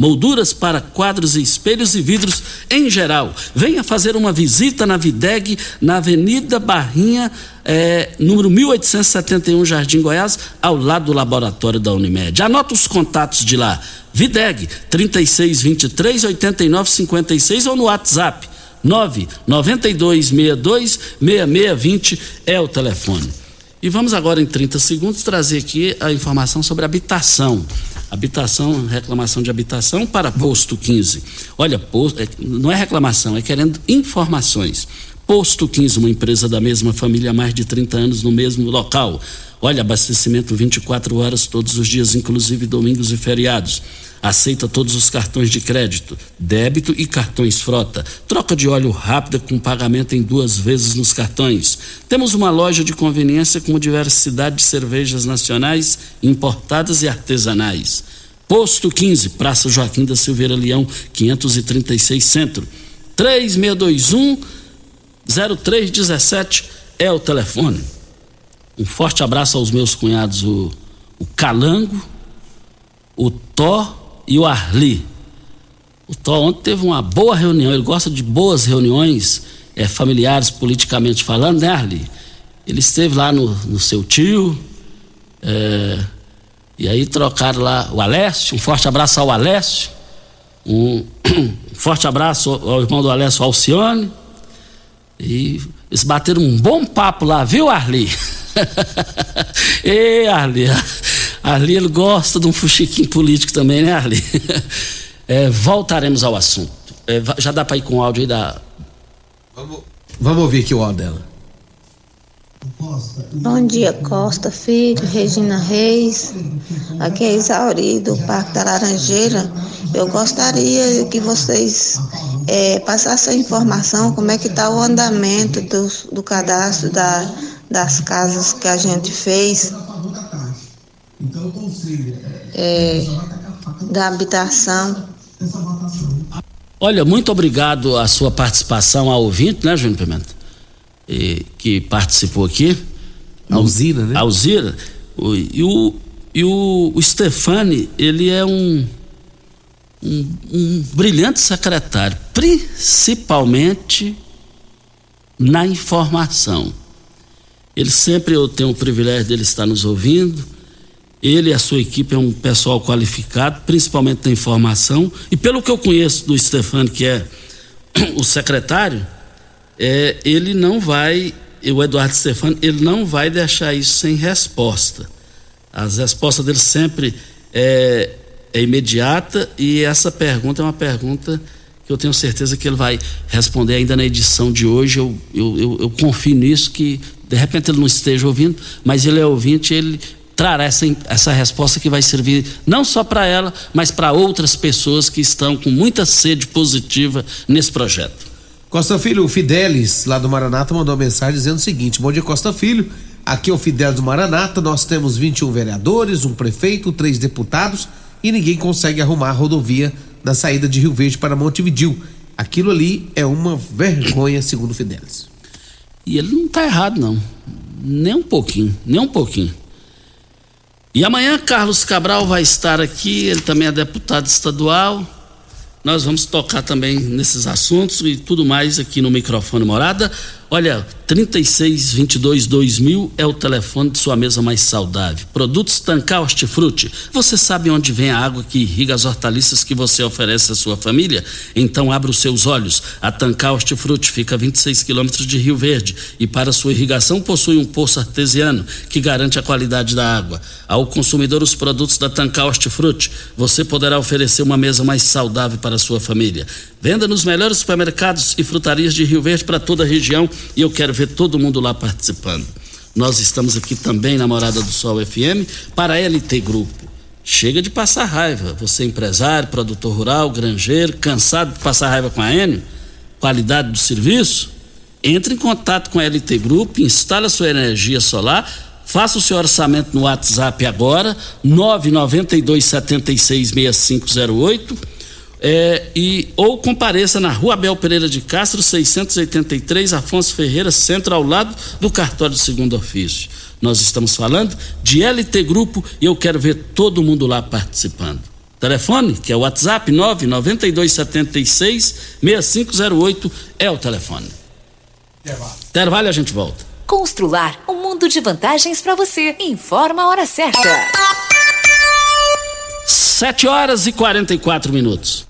Molduras para quadros e espelhos e vidros em geral. Venha fazer uma visita na Videg, na Avenida Barrinha, é, número 1871, Jardim Goiás, ao lado do laboratório da Unimed. Anota os contatos de lá. Videg, 3623 8956 ou no WhatsApp 99262 6620 é o telefone. E vamos agora, em 30 segundos, trazer aqui a informação sobre habitação. Habitação, reclamação de habitação para posto 15. Olha, posto, é, não é reclamação, é querendo informações. Posto 15, uma empresa da mesma família há mais de 30 anos no mesmo local. Olha, abastecimento 24 horas todos os dias, inclusive domingos e feriados Aceita todos os cartões de crédito, débito e cartões frota. Troca de óleo rápida com pagamento em duas vezes nos cartões. Temos uma loja de conveniência com diversidade de cervejas nacionais, importadas e artesanais. Posto 15, Praça Joaquim da Silveira Leão, 536 Centro. 3621 0317 é o telefone. Um forte abraço aos meus cunhados, o, o Calango, o Tó e o Arli. O Tó ontem teve uma boa reunião, ele gosta de boas reuniões é, familiares, politicamente falando, né, Arli? Ele esteve lá no, no seu tio, é, e aí trocaram lá o Alessio, um forte abraço ao Alessio, um, um forte abraço ao irmão do Alessio Alcione, e eles bateram um bom papo lá, viu, Arli? Ei, Arli, Arli ele gosta de um fuxiquinho político também, né, Arli? É, voltaremos ao assunto. É, já dá para ir com o áudio aí da. Vamos, vamos ouvir aqui o áudio dela. Bom dia, Costa Filho, Regina Reis. Aqui é Isauri, do Parque da Laranjeira. Eu gostaria que vocês é, passassem a informação como é que está o andamento do, do cadastro da, das casas que a gente fez é, da habitação. Olha, muito obrigado a sua participação ao ouvinte, né, Júnior Pimenta? E, que participou aqui. A Alzira, né? A Alzira. O, e o, e o, o Stefani, ele é um, um, um brilhante secretário, principalmente na informação. Ele sempre, eu tenho o privilégio dele estar nos ouvindo ele e a sua equipe é um pessoal qualificado, principalmente na informação. E pelo que eu conheço do Stefano, que é o secretário, é, ele não vai, o Eduardo Stefano, ele não vai deixar isso sem resposta. As respostas dele sempre é, é imediata e essa pergunta é uma pergunta que eu tenho certeza que ele vai responder ainda na edição de hoje. Eu, eu, eu, eu confio nisso, que de repente ele não esteja ouvindo, mas ele é ouvinte, ele trará essa, essa resposta que vai servir não só para ela, mas para outras pessoas que estão com muita sede positiva nesse projeto. Costa Filho, o Fidelis, lá do Maranata, mandou uma mensagem dizendo o seguinte: Bom dia, Costa Filho. Aqui é o Fidelis do Maranata. Nós temos 21 vereadores, um prefeito, três deputados e ninguém consegue arrumar a rodovia da saída de Rio Verde para Montevidil. Aquilo ali é uma vergonha, segundo o Fidelis. E ele não está errado, não. Nem um pouquinho, nem um pouquinho. E amanhã Carlos Cabral vai estar aqui, ele também é deputado estadual nós vamos tocar também nesses assuntos e tudo mais aqui no microfone Morada. Olha, 3622 2000 é o telefone de sua mesa mais saudável. Produtos Tancar Hortifruti. Você sabe onde vem a água que irriga as hortaliças que você oferece à sua família? Então abra os seus olhos. A Tancar Hortifruti fica a 26 quilômetros de Rio Verde e para sua irrigação possui um poço artesiano que garante a qualidade da água. Ao consumidor os produtos da Tancar Hortifruti, você poderá oferecer uma mesa mais saudável para a sua família. Venda nos melhores supermercados e frutarias de Rio Verde para toda a região e eu quero ver todo mundo lá participando. Nós estamos aqui também na Morada do Sol FM para a LT Grupo. Chega de passar raiva. Você empresário, produtor rural, granjeiro, cansado de passar raiva com a Enio? Qualidade do serviço? Entre em contato com a LT Grupo, instale a sua energia solar, faça o seu orçamento no WhatsApp agora, 992 76 6508 é, e, ou compareça na Rua Abel Pereira de Castro, 683, Afonso Ferreira, centro ao lado do cartório de segundo ofício. Nós estamos falando de LT Grupo e eu quero ver todo mundo lá participando. Telefone, que é o WhatsApp 99276 6508 é o telefone. Intervalo. Intervalo a gente volta. Constrular um mundo de vantagens para você. Informa a hora certa. 7 horas e 44 minutos.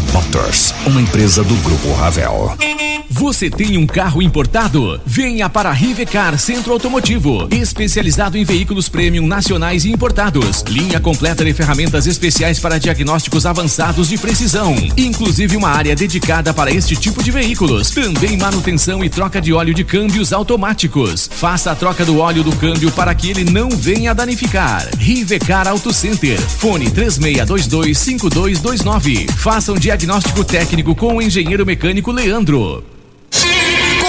Motors, uma empresa do Grupo Ravel. Você tem um carro importado? Venha para Rivecar Centro Automotivo, especializado em veículos premium nacionais e importados. Linha completa de ferramentas especiais para diagnósticos avançados de precisão, inclusive uma área dedicada para este tipo de veículos. Também manutenção e troca de óleo de câmbios automáticos. Faça a troca do óleo do câmbio para que ele não venha danificar. Rivecar Auto Center. Fone 36225229. Faça um diagnóstico técnico com o engenheiro mecânico Leandro.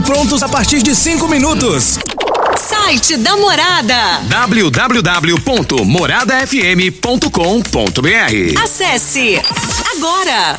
prontos a partir de cinco minutos. Site da Morada. www.moradafm.com.br Acesse agora.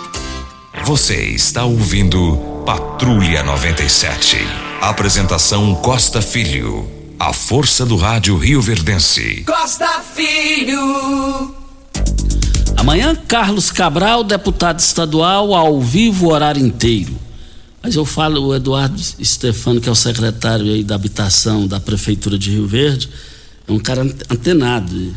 Você está ouvindo Patrulha 97. Apresentação Costa Filho. A força do rádio Rio Verdense. Costa Filho. Amanhã, Carlos Cabral, deputado estadual, ao vivo, horário inteiro. Mas eu falo, o Eduardo Stefano, que é o secretário aí da habitação da Prefeitura de Rio Verde, é um cara antenado.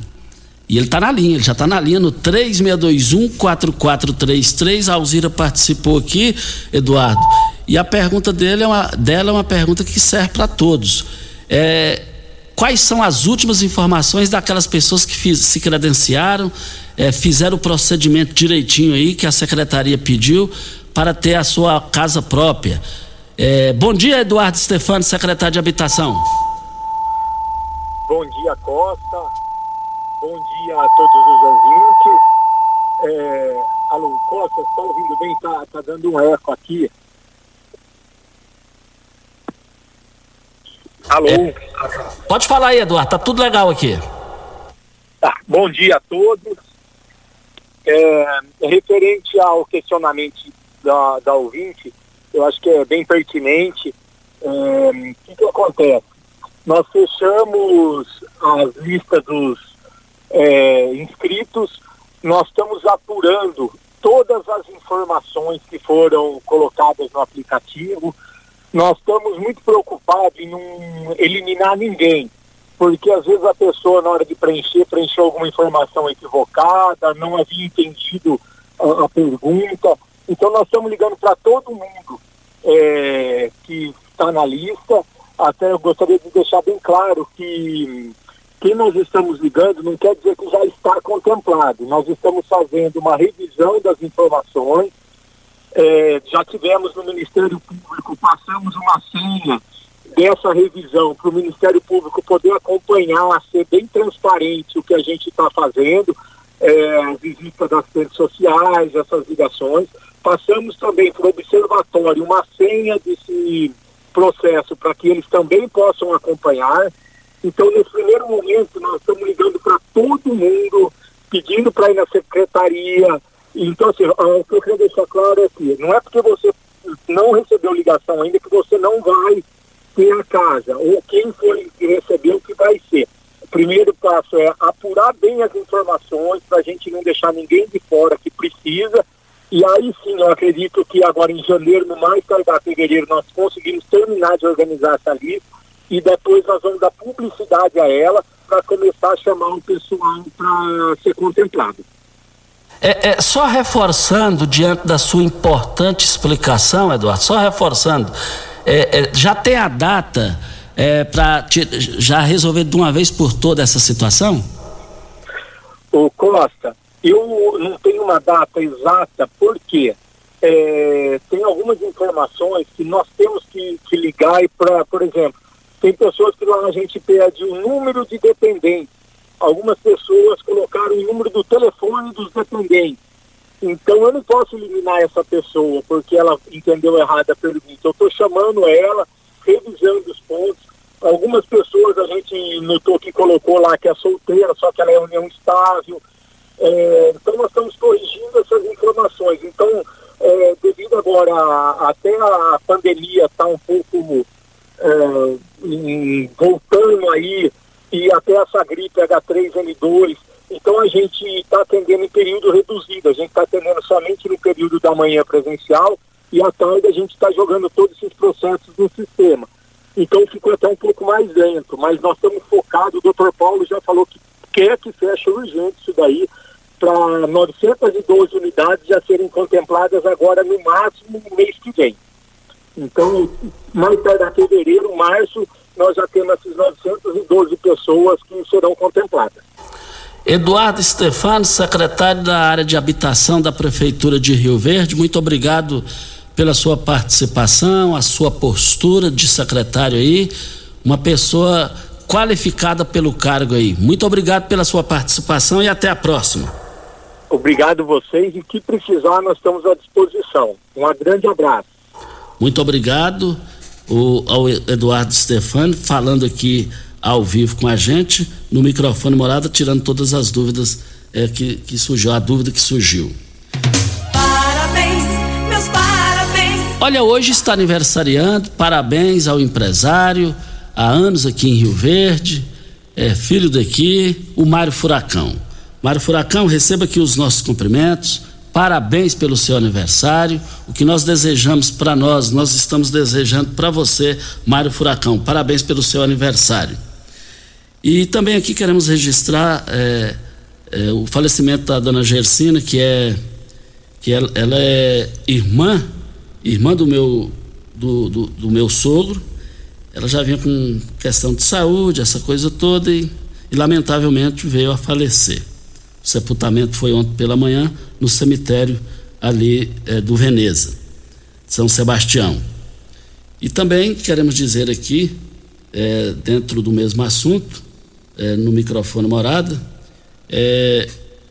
E ele está na linha, ele já está na linha no 3621-4433. A Alzira participou aqui, Eduardo. E a pergunta dele é uma, dela é uma pergunta que serve para todos. É, quais são as últimas informações daquelas pessoas que fiz, se credenciaram, é, fizeram o procedimento direitinho aí que a secretaria pediu para ter a sua casa própria? É, bom dia, Eduardo Stefano, secretário de Habitação. Bom dia, Costa. Bom dia a todos os ouvintes. É, alô, Costa, está ouvindo bem? Tá, tá dando um eco aqui. Alô? É, pode falar aí, Eduardo, tá tudo legal aqui. Tá, bom dia a todos. É, referente ao questionamento da, da ouvinte, eu acho que é bem pertinente. É, o que, que acontece? Nós fechamos as listas dos é, inscritos, nós estamos apurando todas as informações que foram colocadas no aplicativo. Nós estamos muito preocupados em não eliminar ninguém, porque às vezes a pessoa, na hora de preencher, preencheu alguma informação equivocada, não havia entendido a, a pergunta. Então nós estamos ligando para todo mundo é, que está na lista. Até eu gostaria de deixar bem claro que quem nós estamos ligando não quer dizer que já está contemplado. Nós estamos fazendo uma revisão das informações. É, já tivemos no Ministério Público, passamos uma senha dessa revisão para o Ministério Público poder acompanhar, ser bem transparente o que a gente está fazendo, é, visita das redes sociais, essas ligações. Passamos também para o observatório uma senha desse processo para que eles também possam acompanhar. Então, nesse primeiro momento, nós estamos ligando para todo mundo, pedindo para ir na secretaria. Então, assim, o que eu queria deixar claro é que não é porque você não recebeu ligação ainda que você não vai ter a casa, ou quem for receber o que vai ser. O primeiro passo é apurar bem as informações para a gente não deixar ninguém de fora que precisa e aí sim, eu acredito que agora em janeiro, no mais tardar fevereiro, nós conseguimos terminar de organizar essa lista e depois nós vamos dar publicidade a ela para começar a chamar o pessoal para ser contemplado. É, é, só reforçando, diante da sua importante explicação, Eduardo, só reforçando, é, é já tem a data é, para já resolver de uma vez por toda essa situação? O Costa, eu não tenho uma data exata porque é, tem algumas informações que nós temos que, que ligar e para, por exemplo, tem pessoas que lá a gente pede o número de dependentes. Algumas pessoas colocaram o número do telefone dos dependentes. Então eu não posso eliminar essa pessoa porque ela entendeu errado a pergunta. Eu estou chamando ela, revisando os pontos. Algumas pessoas a gente notou que colocou lá que é solteira, só que ela é união estável. É, então nós estamos corrigindo essas informações. Então, é, devido agora a, até a pandemia estar tá um pouco em, voltando aí e até essa gripe H3N2, então a gente está atendendo em período reduzido, a gente está atendendo somente no período da manhã presencial e à tarde a gente está jogando todos esses processos no sistema. Então ficou até um pouco mais lento, mas nós estamos focados, o doutor Paulo já falou que quer que feche urgente isso daí, para 912 unidades já serem contempladas agora no máximo no mês que vem. Então, em fevereiro, março, nós já temos essas 912 pessoas que serão contempladas. Eduardo Stefano, secretário da área de habitação da Prefeitura de Rio Verde, muito obrigado pela sua participação, a sua postura de secretário aí, uma pessoa qualificada pelo cargo aí. Muito obrigado pela sua participação e até a próxima. Obrigado vocês e que precisar nós estamos à disposição. Um grande abraço. Muito obrigado o, ao Eduardo Stefani falando aqui ao vivo com a gente no microfone morada, tirando todas as dúvidas é, que, que surgiu, a dúvida que surgiu. Parabéns, meus parabéns. Olha, hoje está aniversariando, parabéns ao empresário, há anos aqui em Rio Verde, é filho daqui, o Mário Furacão. Mário Furacão, receba aqui os nossos cumprimentos, parabéns pelo seu aniversário. O que nós desejamos para nós, nós estamos desejando para você, Mário Furacão. Parabéns pelo seu aniversário. E também aqui queremos registrar é, é, o falecimento da dona Gersina, que é que ela, ela é irmã, irmã do meu do, do, do, meu sogro. Ela já vinha com questão de saúde, essa coisa toda, e, e lamentavelmente veio a falecer. O sepultamento foi ontem pela manhã no cemitério ali é, do Veneza, São Sebastião. E também queremos dizer aqui, é, dentro do mesmo assunto, é, no microfone morada.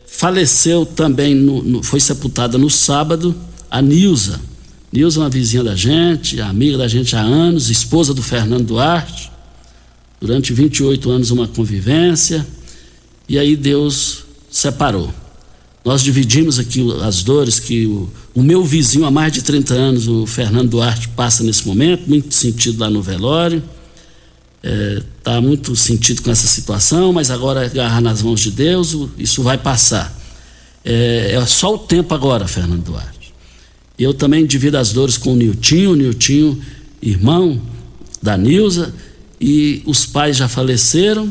Faleceu também, no, no, foi sepultada no sábado, a Nilza. Nilza é uma vizinha da gente, amiga da gente há anos, esposa do Fernando Duarte. Durante 28 anos uma convivência. E aí Deus separou. Nós dividimos aqui as dores que o, o meu vizinho há mais de 30 anos, o Fernando Duarte, passa nesse momento, muito sentido lá no velório está é, tá muito sentido com essa situação, mas agora agarrar nas mãos de Deus, isso vai passar. É, é só o tempo agora, Fernando Duarte. Eu também divido as dores com o Niltinho, o Niltinho, irmão da Nilza, e os pais já faleceram,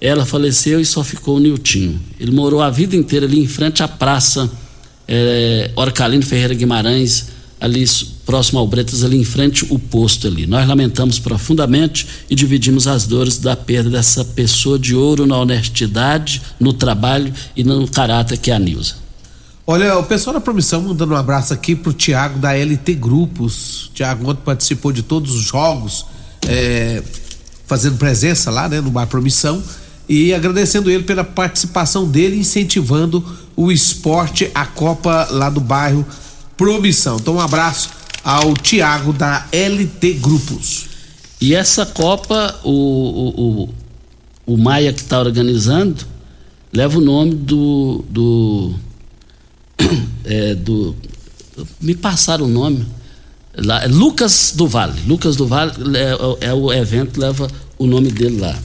ela faleceu e só ficou o Niltinho. Ele morou a vida inteira ali em frente à praça é, Orcalino Ferreira Guimarães, ali próximo ao Bretas, ali em frente o posto ali. Nós lamentamos profundamente e dividimos as dores da perda dessa pessoa de ouro na honestidade, no trabalho e no caráter que é a Nilza. Olha, o pessoal da Promissão mandando um abraço aqui pro Tiago da LT Grupos. Tiago ontem participou de todos os jogos, é, fazendo presença lá, né, no Bar Promissão e agradecendo ele pela participação dele, incentivando o esporte, a Copa lá do bairro Promissão. Então, um abraço ao Tiago da LT Grupos. E essa Copa, o, o, o, o Maia que está organizando, leva o nome do. do, é, do me passaram o nome. Lá, é Lucas do Vale. Lucas do Vale é, é o evento, leva o nome dele lá.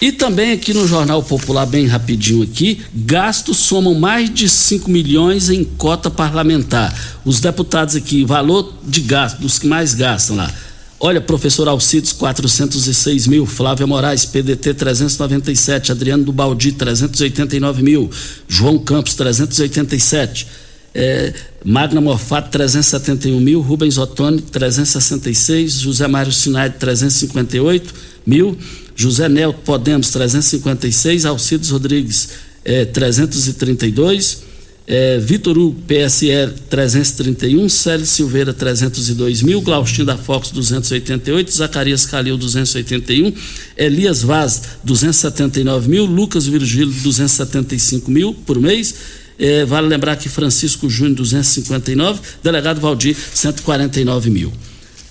E também aqui no Jornal Popular, bem rapidinho aqui, gastos somam mais de 5 milhões em cota parlamentar. Os deputados aqui, valor de gasto, dos que mais gastam lá. Olha, professor Alcides, 406 mil. Flávia Moraes, PDT, 397. Adriano do Baldi, 389 mil. João Campos, 387. É, Magna Morfato, 371 mil. Rubens Ottoni, 366. José Mário Sinai, 358 mil. José Nelto Podemos 356, Alcides Rodrigues é, 332, é, Vitor Hugo PSL 331, Célio Silveira 302 mil, Glaustin da Fox 288, Zacarias Calil 281, Elias Vaz 279 mil, Lucas Virgílio 275 mil por mês. É, vale lembrar que Francisco Júnior 259, delegado Valdir 149 mil.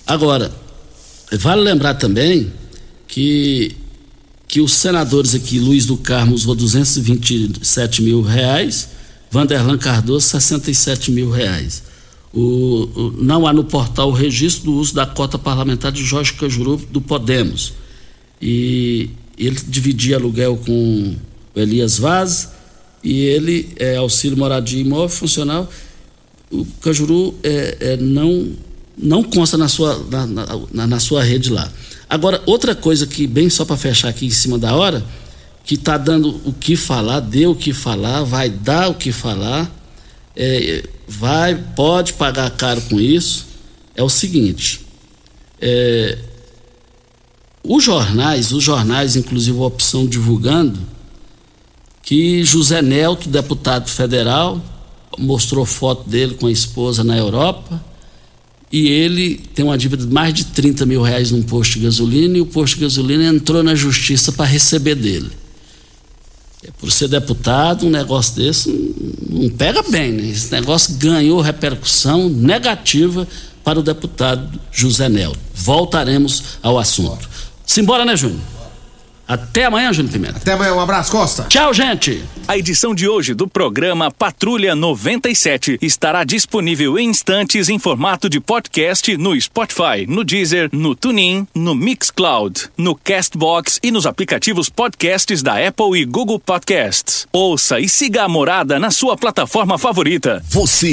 Agora, vale lembrar também que, que os senadores aqui, Luiz do Carmo usou 227 mil reais, Vanderlan Cardoso 67 mil reais. O, o, não há no portal o registro do uso da cota parlamentar de Jorge Cajuru do Podemos. E ele dividia aluguel com Elias Vaz e ele é auxílio moradia imóvel funcional. O Cajuru é, é, não, não consta na sua, na, na, na sua rede lá. Agora, outra coisa que, bem só para fechar aqui em cima da hora, que está dando o que falar, deu o que falar, vai dar o que falar, é, vai, pode pagar caro com isso, é o seguinte. É, os jornais, os jornais, inclusive a opção divulgando, que José Nelto, deputado federal, mostrou foto dele com a esposa na Europa e ele tem uma dívida de mais de 30 mil reais num posto de gasolina e o posto de gasolina entrou na justiça para receber dele. É, por ser deputado, um negócio desse não, não pega bem, né? Esse negócio ganhou repercussão negativa para o deputado José Nel. Voltaremos ao assunto. Simbora, né, Júnior? Até amanhã, Júnior Pimenta. Até amanhã, um abraço, Costa. Tchau, gente. A edição de hoje do programa Patrulha 97 estará disponível em instantes em formato de podcast no Spotify, no Deezer, no TuneIn, no Mixcloud, no Castbox e nos aplicativos podcasts da Apple e Google Podcasts. Ouça e siga a morada na sua plataforma favorita. Você